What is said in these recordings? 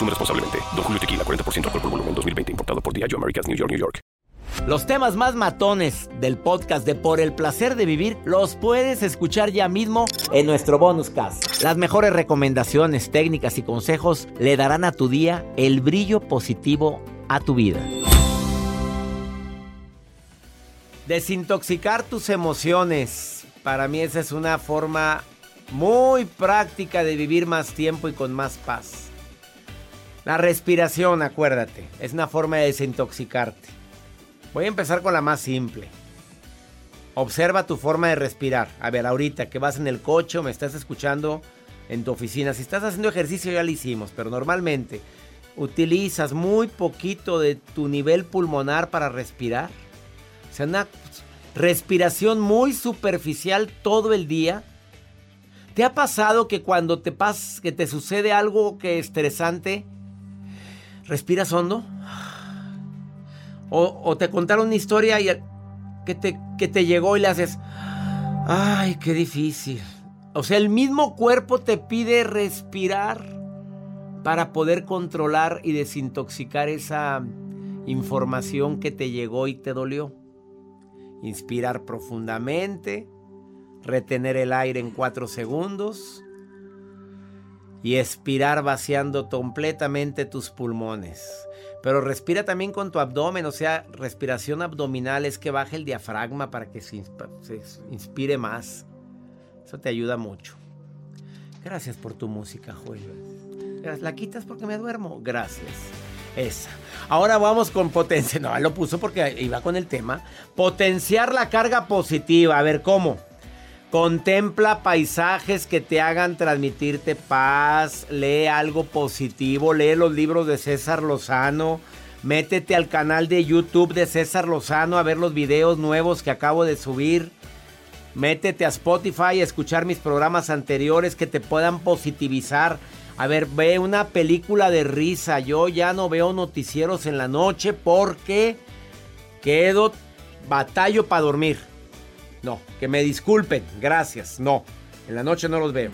Responsablemente. Don Julio Tequila, 40% alcohol por volumen, 2020. Importado por Diageo Americas, New York, New York. Los temas más matones del podcast de Por el Placer de Vivir los puedes escuchar ya mismo en nuestro bonus cast. Las mejores recomendaciones, técnicas y consejos le darán a tu día el brillo positivo a tu vida. Desintoxicar tus emociones. Para mí esa es una forma muy práctica de vivir más tiempo y con más paz. La respiración, acuérdate, es una forma de desintoxicarte. Voy a empezar con la más simple. Observa tu forma de respirar. A ver, ahorita que vas en el coche o me estás escuchando en tu oficina, si estás haciendo ejercicio ya lo hicimos, pero normalmente utilizas muy poquito de tu nivel pulmonar para respirar. O sea, una respiración muy superficial todo el día. ¿Te ha pasado que cuando te pas que te sucede algo que estresante, respiras hondo. O, te contaron una historia y que te, que te llegó y le haces, ay, qué difícil. O sea, el mismo cuerpo te pide respirar para poder controlar y desintoxicar esa información que te llegó y te dolió. Inspirar profundamente, retener el aire en cuatro segundos y expirar vaciando completamente tus pulmones. Pero respira también con tu abdomen, o sea, respiración abdominal es que baje el diafragma para que se, inspire más. Eso te ayuda mucho. Gracias por tu música, Joel. ¿La quitas porque me duermo? Gracias. Esa. Ahora vamos con potencia. No, lo puso porque iba con el tema. Potenciar la carga positiva. A ver, ¿cómo? Contempla paisajes que te hagan transmitirte paz, lee algo positivo, lee los libros de César Lozano, métete al canal de YouTube de César Lozano a ver los videos nuevos que acabo de subir. Métete a Spotify a escuchar mis programas anteriores que te puedan positivizar. A ver, ve una película de risa. Yo ya no veo noticieros en la noche porque quedo batallo para dormir. No, que me disculpen, gracias. No, en la noche no los veo.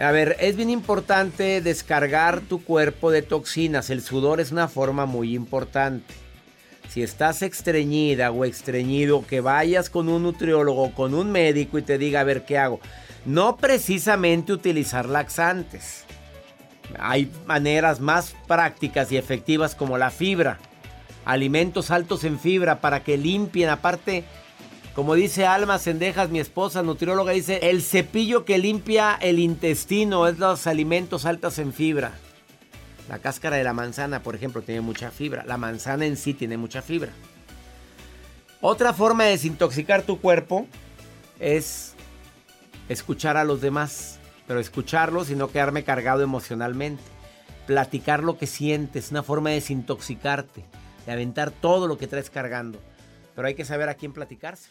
A ver, es bien importante descargar tu cuerpo de toxinas. El sudor es una forma muy importante. Si estás estreñida o estreñido, que vayas con un nutriólogo, con un médico y te diga, a ver, ¿qué hago? No precisamente utilizar laxantes. Hay maneras más prácticas y efectivas como la fibra. Alimentos altos en fibra para que limpien. Aparte, como dice Alma Sendejas, mi esposa nutrióloga, dice, el cepillo que limpia el intestino es los alimentos altos en fibra. La cáscara de la manzana, por ejemplo, tiene mucha fibra. La manzana en sí tiene mucha fibra. Otra forma de desintoxicar tu cuerpo es escuchar a los demás, pero escucharlos y no quedarme cargado emocionalmente. Platicar lo que sientes, una forma de desintoxicarte, de aventar todo lo que traes cargando. Pero hay que saber a quién platicarse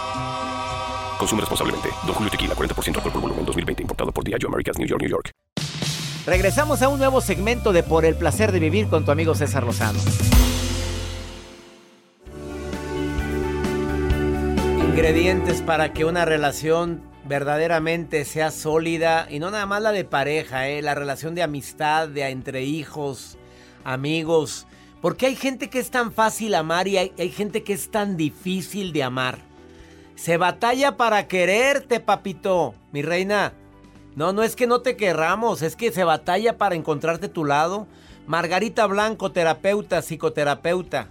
Consume responsablemente. Don Julio Tequila, 40% alcohol por volumen, 2020. Importado por Diageo Americas, New York, New York. Regresamos a un nuevo segmento de Por el Placer de Vivir con tu amigo César Lozano. Ingredientes para que una relación verdaderamente sea sólida y no nada más la de pareja, ¿eh? la relación de amistad, de entre hijos, amigos. Porque hay gente que es tan fácil amar y hay, hay gente que es tan difícil de amar. Se batalla para quererte, papito, mi reina. No, no es que no te querramos, es que se batalla para encontrarte tu lado. Margarita Blanco, terapeuta, psicoterapeuta.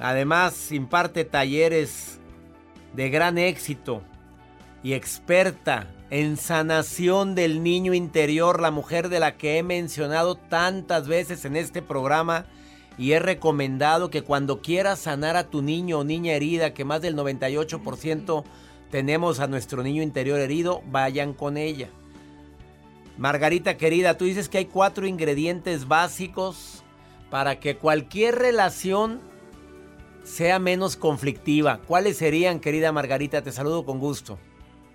Además, imparte talleres de gran éxito y experta en sanación del niño interior, la mujer de la que he mencionado tantas veces en este programa y he recomendado que cuando quieras sanar a tu niño o niña herida, que más del 98% tenemos a nuestro niño interior herido, vayan con ella. Margarita querida, tú dices que hay cuatro ingredientes básicos para que cualquier relación sea menos conflictiva. ¿Cuáles serían, querida Margarita? Te saludo con gusto.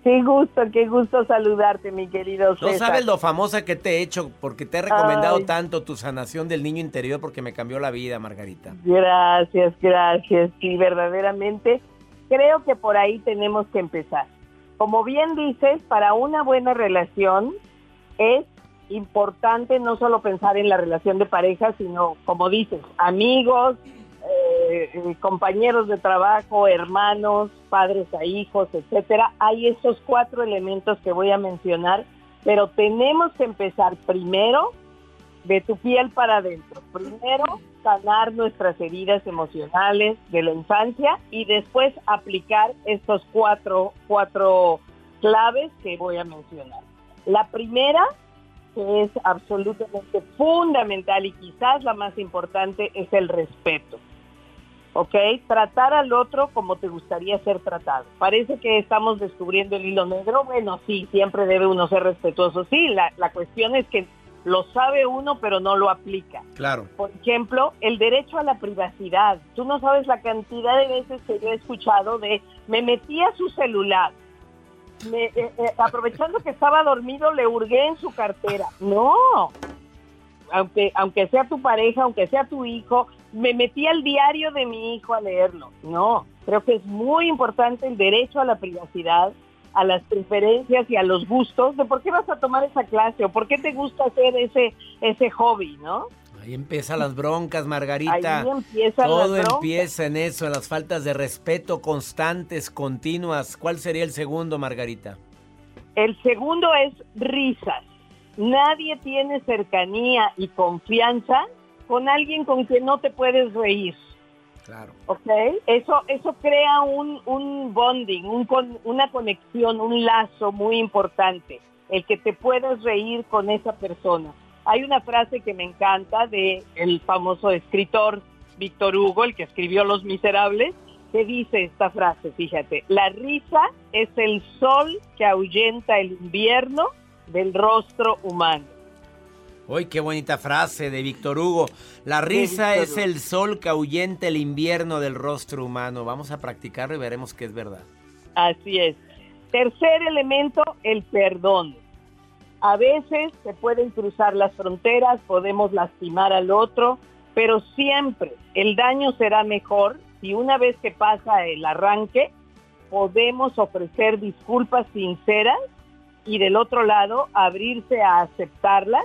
Qué gusto, qué gusto saludarte, mi querido César. No sabes lo famosa que te he hecho porque te he recomendado tanto tu sanación del niño interior porque me cambió la vida, Margarita. Gracias, gracias. Sí, verdaderamente creo que por ahí tenemos que empezar. Como bien dices, para una buena relación es importante no solo pensar en la relación de pareja, sino, como dices, amigos, eh, compañeros de trabajo, hermanos, padres a hijos, etcétera. Hay esos cuatro elementos que voy a mencionar, pero tenemos que empezar primero de tu piel para adentro. Primero, sanar nuestras heridas emocionales de la infancia y después aplicar estos cuatro, cuatro claves que voy a mencionar. La primera, que es absolutamente fundamental y quizás la más importante, es el respeto. ¿Ok? Tratar al otro como te gustaría ser tratado. Parece que estamos descubriendo el hilo negro. Bueno, sí, siempre debe uno ser respetuoso. Sí, la, la cuestión es que lo sabe uno, pero no lo aplica. Claro. Por ejemplo, el derecho a la privacidad. Tú no sabes la cantidad de veces que yo he escuchado de me metí a su celular. Me, eh, eh, aprovechando que estaba dormido, le hurgué en su cartera. No, aunque, aunque sea tu pareja, aunque sea tu hijo, me metí al diario de mi hijo a leerlo. No, creo que es muy importante el derecho a la privacidad, a las preferencias y a los gustos de por qué vas a tomar esa clase o por qué te gusta hacer ese, ese hobby, ¿no? Ahí empiezan las broncas, Margarita. Ahí empiezan Todo las broncas. empieza en eso, en las faltas de respeto constantes, continuas. ¿Cuál sería el segundo, Margarita? El segundo es risas. Nadie tiene cercanía y confianza con alguien con quien no te puedes reír. Claro. ¿ok? Eso, eso crea un, un bonding, un con- una conexión, un lazo muy importante, el que te puedas reír con esa persona. Hay una frase que me encanta de el famoso escritor Víctor Hugo, el que escribió Los Miserables, que dice esta frase, fíjate, la risa es el sol que ahuyenta el invierno del rostro humano. Uy, qué bonita frase de Víctor Hugo. La risa es el sol que ahuyenta el invierno del rostro humano. Vamos a practicarlo y veremos que es verdad. Así es. Tercer elemento, el perdón. A veces se pueden cruzar las fronteras, podemos lastimar al otro, pero siempre el daño será mejor si una vez que pasa el arranque podemos ofrecer disculpas sinceras y del otro lado abrirse a aceptarlas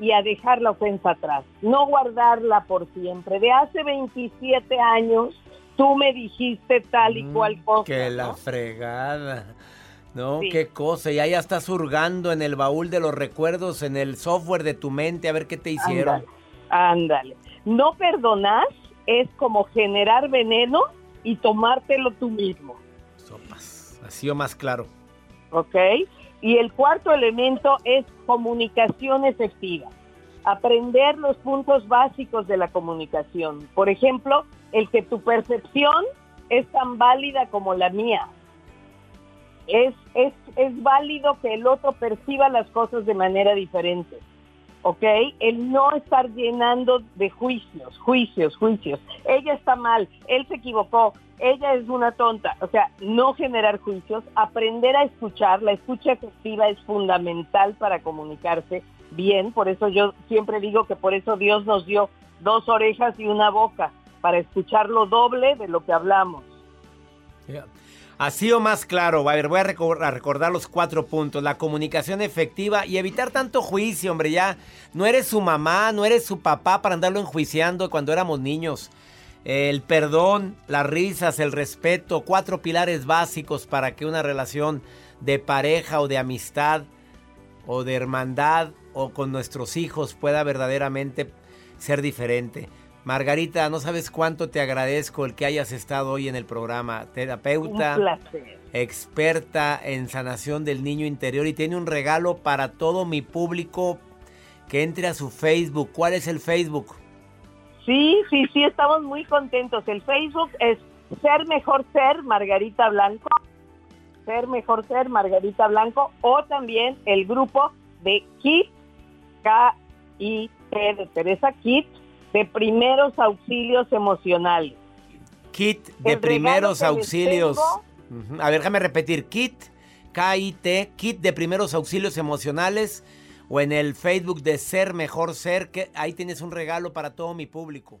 y a dejar la ofensa atrás, no guardarla por siempre. De hace 27 años tú me dijiste tal y Mm, cual cosa. Que la fregada. No, Sí. qué cosa. Y ahí ya estás hurgando en el baúl de los recuerdos, en el software de tu mente, a ver qué te hicieron. Ándale, ándale. No perdonar es como generar veneno y tomártelo tú mismo, Sopas. Así o más claro. ¿Ok? Y el cuarto elemento es comunicación efectiva. Aprender los puntos básicos de la comunicación. Por ejemplo, el que tu percepción es tan válida como la mía. Es, es, es válido que el otro perciba las cosas de manera diferente. ¿Ok? El no estar llenando de juicios, juicios, juicios. Ella está mal, él se equivocó, ella es una tonta. O sea, no generar juicios, aprender a escuchar. La escucha efectiva es fundamental para comunicarse bien. Por eso yo siempre digo que por eso Dios nos dio dos orejas y una boca, para escuchar lo doble de lo que hablamos. Así o más claro, a ver, voy a recordar, los cuatro puntos. La comunicación efectiva y evitar tanto juicio, hombre, ya no eres su mamá, no eres su papá para andarlo enjuiciando cuando éramos niños. El perdón, las risas, el respeto, cuatro pilares básicos para que una relación de pareja o de amistad o de hermandad o con nuestros hijos pueda verdaderamente ser diferente. Margarita, no sabes cuánto te agradezco el que hayas estado hoy en el programa. Terapeuta, experta en sanación del niño interior y tiene un regalo para todo mi público que entre a su Facebook. ¿Cuál es el Facebook? Sí, sí, sí, estamos muy contentos. El Facebook es Ser Mejor Ser Margarita Blanco. Ser Mejor Ser Margarita Blanco. O también el grupo de KIT, K-I-T de Teresa KIT de primeros auxilios emocionales. Kit de primeros auxilios. A ver, déjame repetir. Kit, K-I-T, Kit de primeros auxilios emocionales. O en el Facebook de Ser Mejor Ser, que ahí tienes un regalo para todo mi público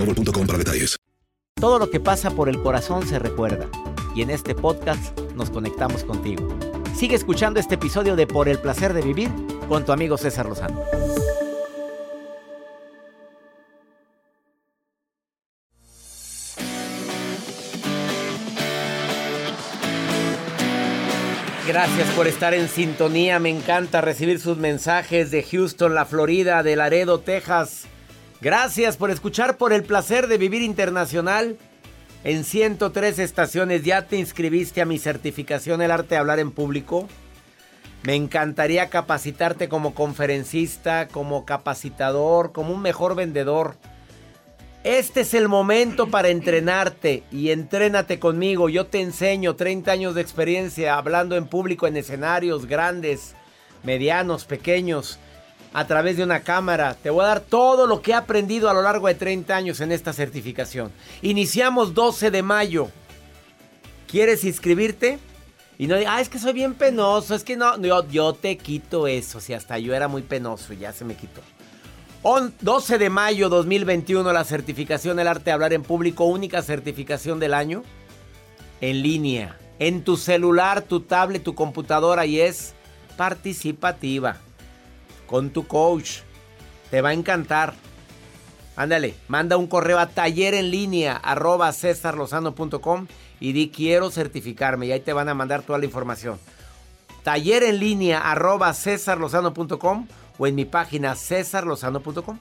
para detalles. Todo lo que pasa por el corazón se recuerda. Y en este podcast nos conectamos contigo. Sigue escuchando este episodio de Por el placer de vivir con tu amigo César Lozano. Gracias por estar en sintonía. Me encanta recibir sus mensajes de Houston, la Florida, de Laredo, Texas. Gracias por escuchar por el placer de vivir internacional. En 103 estaciones ya te inscribiste a mi certificación El arte de hablar en público. Me encantaría capacitarte como conferencista, como capacitador, como un mejor vendedor. Este es el momento para entrenarte y entrénate conmigo. Yo te enseño 30 años de experiencia hablando en público en escenarios grandes, medianos, pequeños a través de una cámara. Te voy a dar todo lo que he aprendido a lo largo de 30 años en esta certificación. Iniciamos 12 de mayo. ¿Quieres inscribirte? Y no ah, es que soy bien penoso, es que no, yo, yo te quito eso, si hasta yo era muy penoso, ya se me quitó. 12 de mayo 2021, la certificación del arte de hablar en público, única certificación del año, en línea, en tu celular, tu tablet, tu computadora y es participativa con tu coach. Te va a encantar. Ándale, manda un correo a taller en línea arroba cesarlozano.com y di quiero certificarme y ahí te van a mandar toda la información. Taller en línea arroba cesarlozano.com o en mi página cesarlozano.com.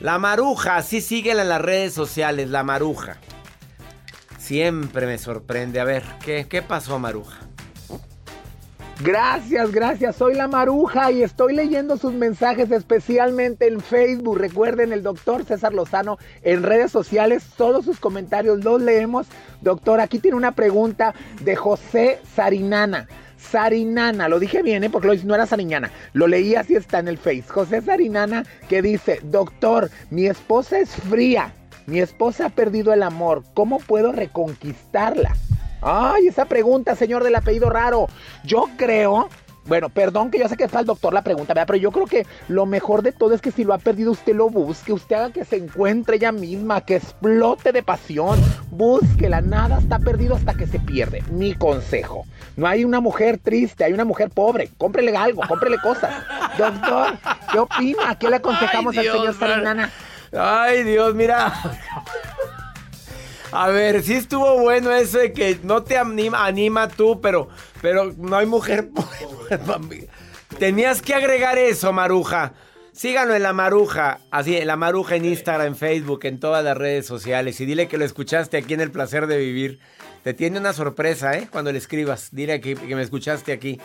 La maruja, sí síguela en las redes sociales, la maruja. Siempre me sorprende. A ver, ¿qué, qué pasó, maruja? Gracias, gracias. Soy la Maruja y estoy leyendo sus mensajes especialmente en Facebook. Recuerden, el doctor César Lozano en redes sociales, todos sus comentarios los leemos. Doctor, aquí tiene una pregunta de José Sarinana. Sarinana, lo dije bien, ¿eh? porque lo, no era Sariñana, lo leí así está en el Face. José Sarinana que dice, doctor, mi esposa es fría Mi esposa ha perdido el amor. ¿Cómo puedo reconquistarla? Ay, esa pregunta, señor del apellido raro. Yo creo bueno, perdón que yo sé que está el doctor la pregunta, pero yo creo que lo mejor de todo es que si lo ha perdido usted lo busque, usted haga que se encuentre ella misma, que explote de pasión, búsquela, nada está perdido hasta que se pierde. Mi consejo. No hay una mujer triste, hay una mujer pobre. Cómprele algo, cómprele cosas. Doctor, ¿qué opina? ¿Qué le aconsejamos al señor Saranana? Ay, Dios, mira. A ver, sí estuvo bueno eso de que no te anima, anima tú, pero, pero no hay mujer. Tenías que agregar eso, Maruja. Síganlo en la Maruja, así, en la Maruja en Instagram, en Facebook, en todas las redes sociales. Y dile que lo escuchaste aquí en El Placer de Vivir. Te tiene una sorpresa, ¿eh? Cuando le escribas. Dile que, que me escuchaste aquí.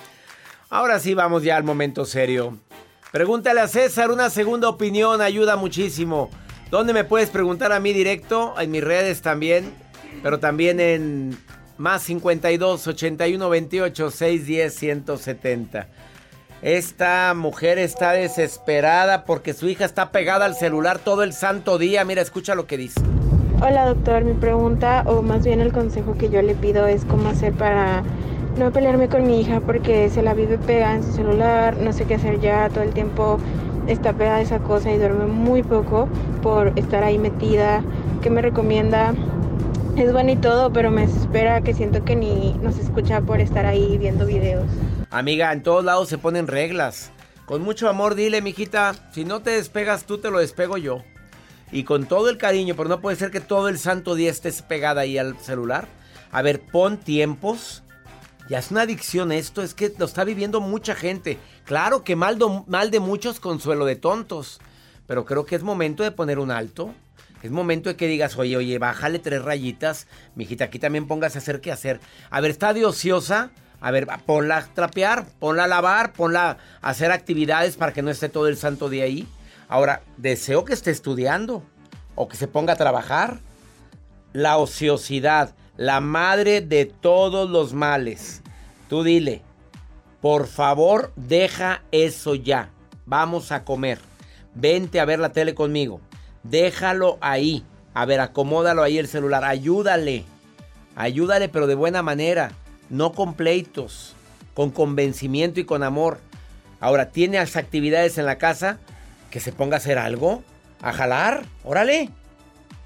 Ahora sí, vamos ya al momento serio. Pregúntale a César, una segunda opinión ayuda muchísimo. ¿Dónde me puedes preguntar a mí directo? En mis redes también, pero también en más 52 81 28 610 170. Esta mujer está desesperada porque su hija está pegada al celular todo el santo día. Mira, escucha lo que dice. Hola doctor, mi pregunta o más bien el consejo que yo le pido es cómo hacer para no pelearme con mi hija porque se la vive pegada en su celular, no sé qué hacer ya, todo el tiempo está pegada esa cosa y duerme muy poco por estar ahí metida. ¿Qué me recomienda? Es bueno y todo, pero me espera que siento que ni nos escucha por estar ahí viendo videos. Amiga, en todos lados se ponen reglas. Con mucho amor dile, mijita, si no te despegas tú, te lo despego yo. Y con todo el cariño, pero no puede ser que todo el santo día estés pegada ahí al celular. A ver, pon tiempos ya es una adicción esto, es que lo está viviendo mucha gente. Claro que mal, de muchos, consuelo de tontos. Pero creo que es momento de poner un alto. Es momento de que digas, oye, oye, bájale tres rayitas. Mijita, aquí también póngase a hacer qué hacer. A ver, está de ociosa. A ver, ponla a trapear, ponla a lavar, ponla a hacer actividades para que no esté todo el santo día ahí. Ahora, deseo que esté estudiando o que se ponga a trabajar. La ociosidad, la madre de todos los males. Tú dile, por favor, deja eso ya. Vamos a comer. Vente a ver la tele conmigo. Déjalo ahí. A ver, acomódalo ahí el celular. Ayúdale. Ayúdale, pero de buena manera. No con pleitos. Con convencimiento y con amor. Ahora, ¿tiene las actividades en la casa? Que se ponga a hacer algo. A jalar. Órale.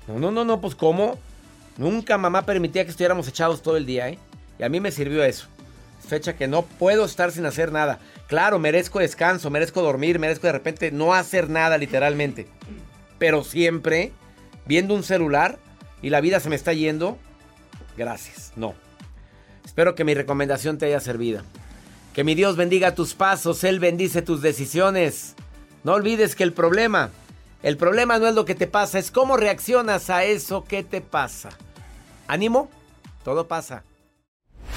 No, no, no, no, pues ¿cómo? Nunca mamá permitía que estuviéramos echados todo el día, ¿eh? Y a mí me sirvió eso. Fecha que no puedo estar sin hacer nada. Claro, merezco descanso, merezco dormir, merezco de repente no hacer nada literalmente. Pero siempre viendo un celular y la vida se me está yendo. Gracias, no. Espero que mi recomendación te haya servido. Que mi Dios bendiga tus pasos, Él bendice tus decisiones. No olvides que el problema el problema no es lo que te pasa, es cómo reaccionas a eso que te pasa. ¿Ánimo? Todo pasa.